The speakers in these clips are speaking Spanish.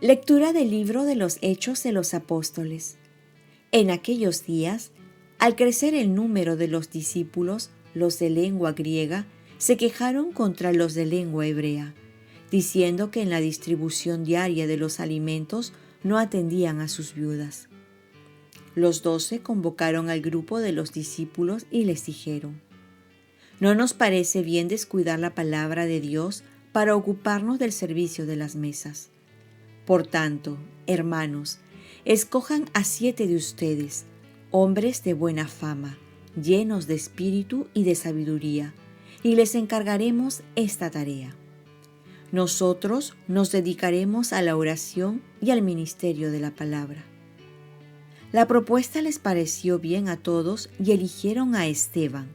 Lectura del libro de los Hechos de los Apóstoles. En aquellos días, al crecer el número de los discípulos, los de lengua griega se quejaron contra los de lengua hebrea, diciendo que en la distribución diaria de los alimentos no atendían a sus viudas. Los doce convocaron al grupo de los discípulos y les dijeron, No nos parece bien descuidar la palabra de Dios para ocuparnos del servicio de las mesas. Por tanto, hermanos, escojan a siete de ustedes, hombres de buena fama, llenos de espíritu y de sabiduría, y les encargaremos esta tarea. Nosotros nos dedicaremos a la oración y al ministerio de la palabra. La propuesta les pareció bien a todos y eligieron a Esteban,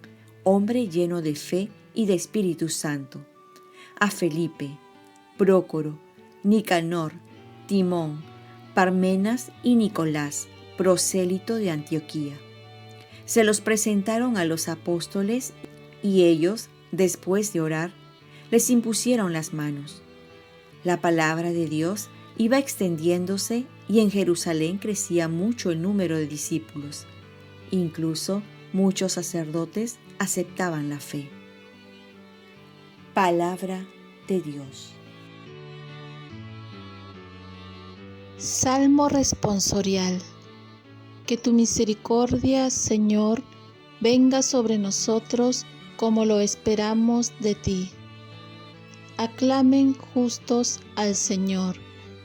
hombre lleno de fe y de Espíritu Santo, a Felipe, Prócoro, Nicanor, Timón, Parmenas y Nicolás, prosélito de Antioquía. Se los presentaron a los apóstoles y ellos, después de orar, les impusieron las manos. La palabra de Dios iba extendiéndose y en Jerusalén crecía mucho el número de discípulos. Incluso muchos sacerdotes aceptaban la fe. Palabra de Dios. Salmo responsorial. Que tu misericordia, Señor, venga sobre nosotros como lo esperamos de ti. Aclamen justos al Señor,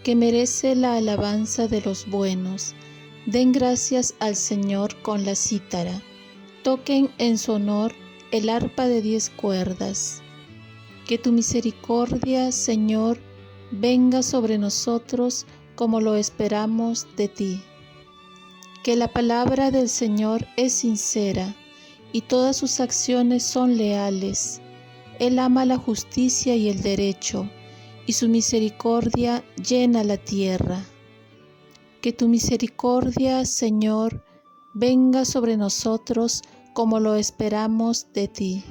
que merece la alabanza de los buenos. Den gracias al Señor con la cítara. Toquen en su honor el arpa de diez cuerdas. Que tu misericordia, Señor, venga sobre nosotros como lo esperamos de ti. Que la palabra del Señor es sincera y todas sus acciones son leales. Él ama la justicia y el derecho, y su misericordia llena la tierra. Que tu misericordia, Señor, venga sobre nosotros como lo esperamos de ti.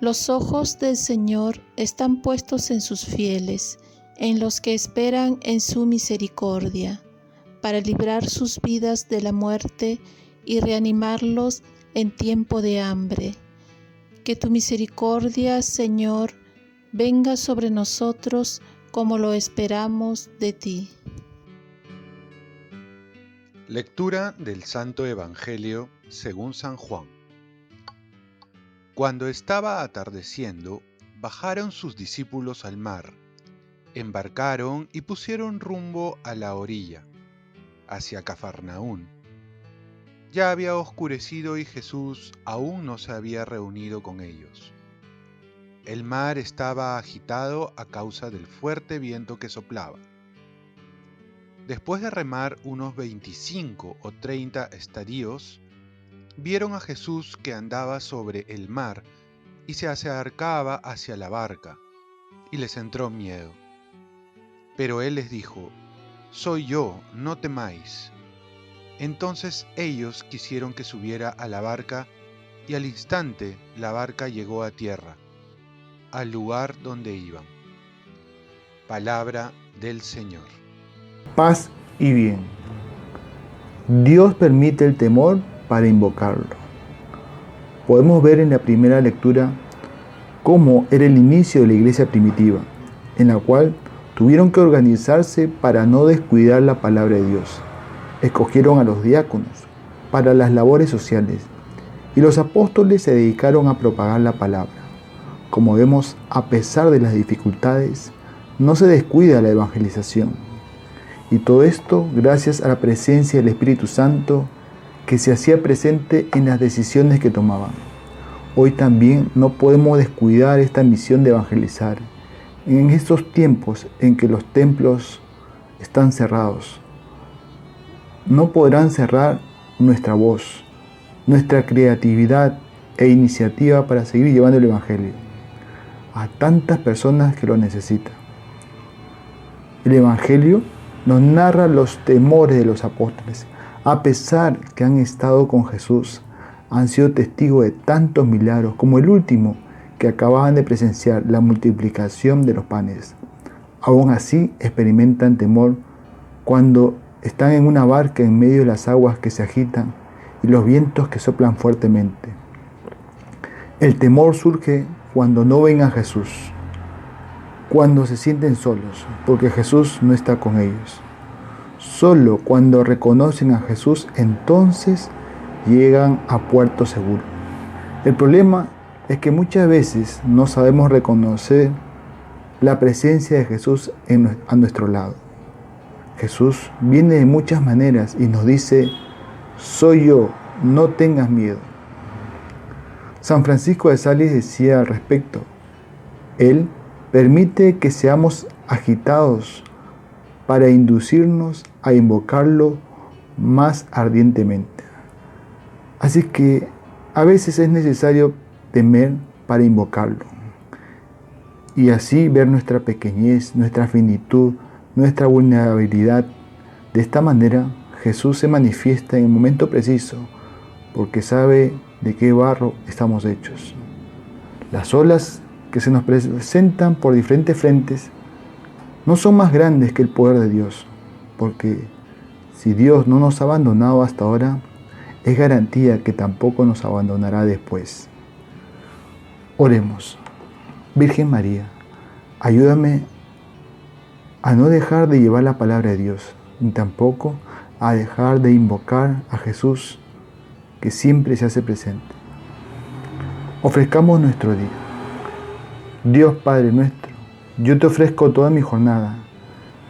Los ojos del Señor están puestos en sus fieles en los que esperan en su misericordia, para librar sus vidas de la muerte y reanimarlos en tiempo de hambre. Que tu misericordia, Señor, venga sobre nosotros como lo esperamos de ti. Lectura del Santo Evangelio según San Juan. Cuando estaba atardeciendo, bajaron sus discípulos al mar embarcaron y pusieron rumbo a la orilla, hacia Cafarnaún. Ya había oscurecido y Jesús aún no se había reunido con ellos. El mar estaba agitado a causa del fuerte viento que soplaba. Después de remar unos 25 o 30 estadios, vieron a Jesús que andaba sobre el mar y se acercaba hacia la barca, y les entró miedo. Pero él les dijo, Soy yo, no temáis. Entonces ellos quisieron que subiera a la barca, y al instante la barca llegó a tierra, al lugar donde iban. Palabra del Señor. Paz y bien. Dios permite el temor para invocarlo. Podemos ver en la primera lectura cómo era el inicio de la iglesia primitiva, en la cual Tuvieron que organizarse para no descuidar la palabra de Dios. Escogieron a los diáconos para las labores sociales y los apóstoles se dedicaron a propagar la palabra. Como vemos, a pesar de las dificultades, no se descuida la evangelización. Y todo esto gracias a la presencia del Espíritu Santo que se hacía presente en las decisiones que tomaban. Hoy también no podemos descuidar esta misión de evangelizar en estos tiempos en que los templos están cerrados, no podrán cerrar nuestra voz, nuestra creatividad e iniciativa para seguir llevando el Evangelio a tantas personas que lo necesitan. El Evangelio nos narra los temores de los apóstoles. A pesar que han estado con Jesús, han sido testigos de tantos milagros, como el último que acababan de presenciar la multiplicación de los panes. aún así experimentan temor cuando están en una barca en medio de las aguas que se agitan y los vientos que soplan fuertemente. El temor surge cuando no ven a Jesús, cuando se sienten solos, porque Jesús no está con ellos. Solo cuando reconocen a Jesús, entonces llegan a puerto seguro. El problema es que muchas veces no sabemos reconocer la presencia de Jesús a nuestro lado. Jesús viene de muchas maneras y nos dice, soy yo, no tengas miedo. San Francisco de Sales decía al respecto, Él permite que seamos agitados para inducirnos a invocarlo más ardientemente. Así que a veces es necesario temer para invocarlo y así ver nuestra pequeñez, nuestra finitud, nuestra vulnerabilidad. De esta manera Jesús se manifiesta en el momento preciso porque sabe de qué barro estamos hechos. Las olas que se nos presentan por diferentes frentes no son más grandes que el poder de Dios, porque si Dios no nos ha abandonado hasta ahora, es garantía que tampoco nos abandonará después. Oremos. Virgen María, ayúdame a no dejar de llevar la palabra de Dios, ni tampoco a dejar de invocar a Jesús que siempre se hace presente. Ofrezcamos nuestro día. Dios Padre nuestro, yo te ofrezco toda mi jornada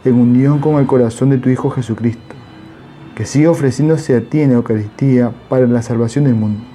en unión con el corazón de tu Hijo Jesucristo que siga ofreciéndose a ti en la Eucaristía para la salvación del mundo.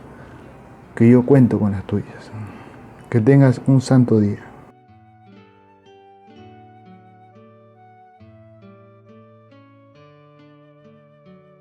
que yo cuento con las tuyas. Que tengas un santo día.